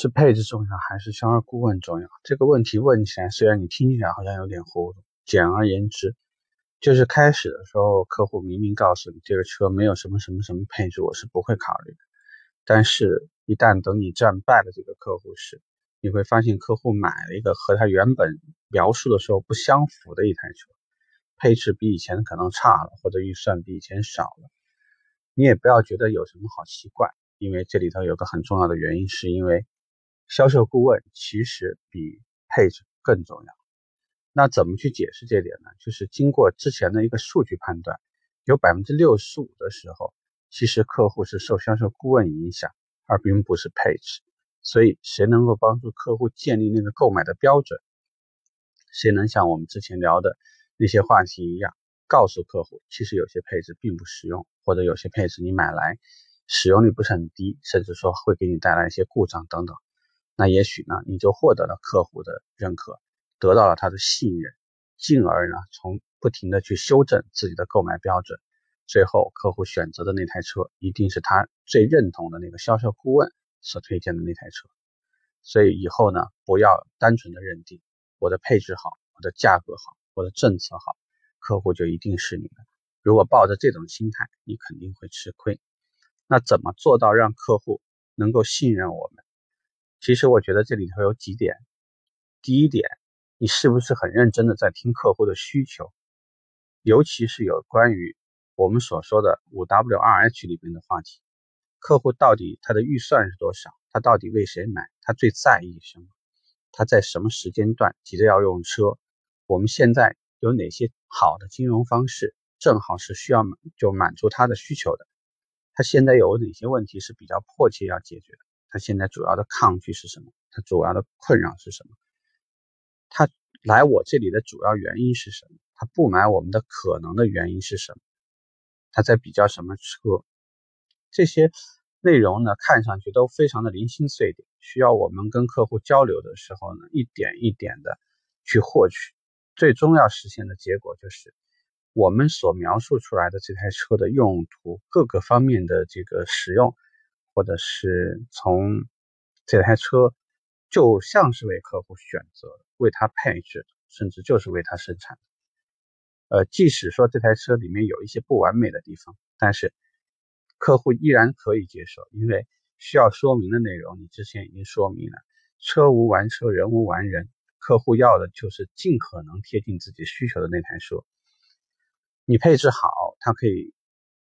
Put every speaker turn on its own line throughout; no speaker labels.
是配置重要还是销售顾问重要？这个问题问起来，虽然你听起来好像有点糊涂。简而言之，就是开始的时候，客户明明告诉你这个车没有什么什么什么配置，我是不会考虑的。但是，一旦等你战败了这个客户时，你会发现客户买了一个和他原本描述的时候不相符的一台车，配置比以前可能差了，或者预算比以前少了。你也不要觉得有什么好奇怪，因为这里头有个很重要的原因，是因为销售顾问其实比配置更重要。那怎么去解释这点呢？就是经过之前的一个数据判断，有百分之六十五的时候，其实客户是受销售顾问影响，而并不是配置。所以，谁能够帮助客户建立那个购买的标准？谁能像我们之前聊的那些话题一样，告诉客户，其实有些配置并不实用，或者有些配置你买来使用率不是很低，甚至说会给你带来一些故障等等。那也许呢，你就获得了客户的认可。得到了他的信任，进而呢，从不停的去修正自己的购买标准，最后客户选择的那台车一定是他最认同的那个销售顾问所推荐的那台车。所以以后呢，不要单纯的认定我的配置好，我的价格好，我的政策好，客户就一定是你的。如果抱着这种心态，你肯定会吃亏。那怎么做到让客户能够信任我们？其实我觉得这里头有几点，第一点。你是不是很认真的在听客户的需求，尤其是有关于我们所说的五 W 二 H 里面的话题？客户到底他的预算是多少？他到底为谁买？他最在意什么？他在什么时间段急着要用车？我们现在有哪些好的金融方式，正好是需要满就满足他的需求的？他现在有哪些问题是比较迫切要解决的？他现在主要的抗拒是什么？他主要的困扰是什么？他来我这里的主要原因是什么？他不买我们的可能的原因是什么？他在比较什么车？这些内容呢，看上去都非常的零星碎点，需要我们跟客户交流的时候呢，一点一点的去获取。最终要实现的结果就是，我们所描述出来的这台车的用途各个方面的这个使用，或者是从这台车。就像是为客户选择、为他配置，甚至就是为他生产的。呃，即使说这台车里面有一些不完美的地方，但是客户依然可以接受，因为需要说明的内容你之前已经说明了。车无完车，人无完人，客户要的就是尽可能贴近自己需求的那台车。你配置好，它可以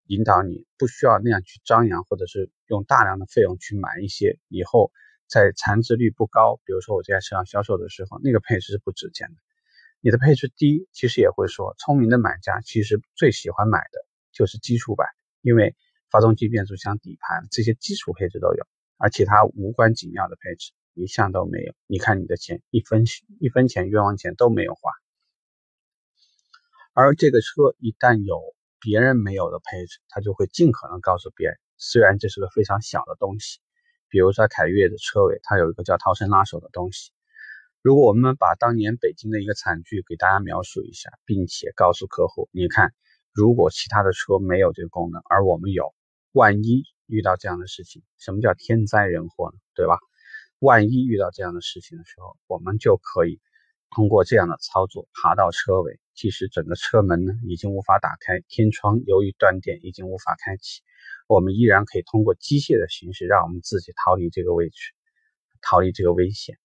引导你，不需要那样去张扬，或者是用大量的费用去买一些以后。在残值率不高，比如说我在市场销售的时候，那个配置是不值钱的。你的配置低，其实也会说，聪明的买家其实最喜欢买的就是基础版，因为发动机、变速箱、底盘这些基础配置都有，而其他无关紧要的配置一项都没有。你看你的钱一分一分钱冤枉钱都没有花。而这个车一旦有别人没有的配置，他就会尽可能告诉别人，虽然这是个非常小的东西。比如说凯越的车尾，它有一个叫逃生拉手的东西。如果我们把当年北京的一个惨剧给大家描述一下，并且告诉客户，你看，如果其他的车没有这个功能，而我们有，万一遇到这样的事情，什么叫天灾人祸呢？对吧？万一遇到这样的事情的时候，我们就可以通过这样的操作爬到车尾，即使整个车门呢已经无法打开，天窗由于断电已经无法开启。我们依然可以通过机械的形式，让我们自己逃离这个位置，逃离这个危险，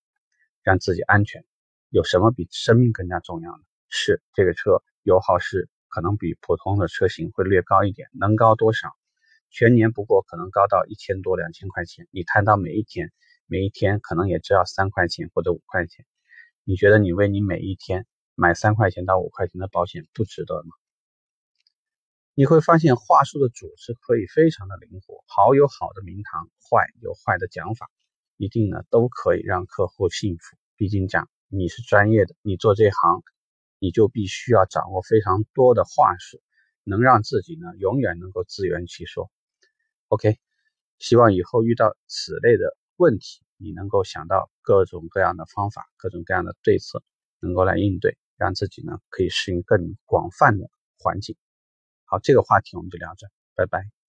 让自己安全。有什么比生命更加重要呢？是这个车油耗是可能比普通的车型会略高一点，能高多少？全年不过可能高到一千多两千块钱。你摊到每一天，每一天可能也只要三块钱或者五块钱。你觉得你为你每一天买三块钱到五块钱的保险不值得吗？你会发现话术的组织可以非常的灵活，好有好的名堂，坏有坏的讲法，一定呢都可以让客户信服。毕竟讲你是专业的，你做这行，你就必须要掌握非常多的话术，能让自己呢永远能够自圆其说。OK，希望以后遇到此类的问题，你能够想到各种各样的方法，各种各样的对策，能够来应对，让自己呢可以适应更广泛的环境。好，这个话题我们就聊这，拜拜。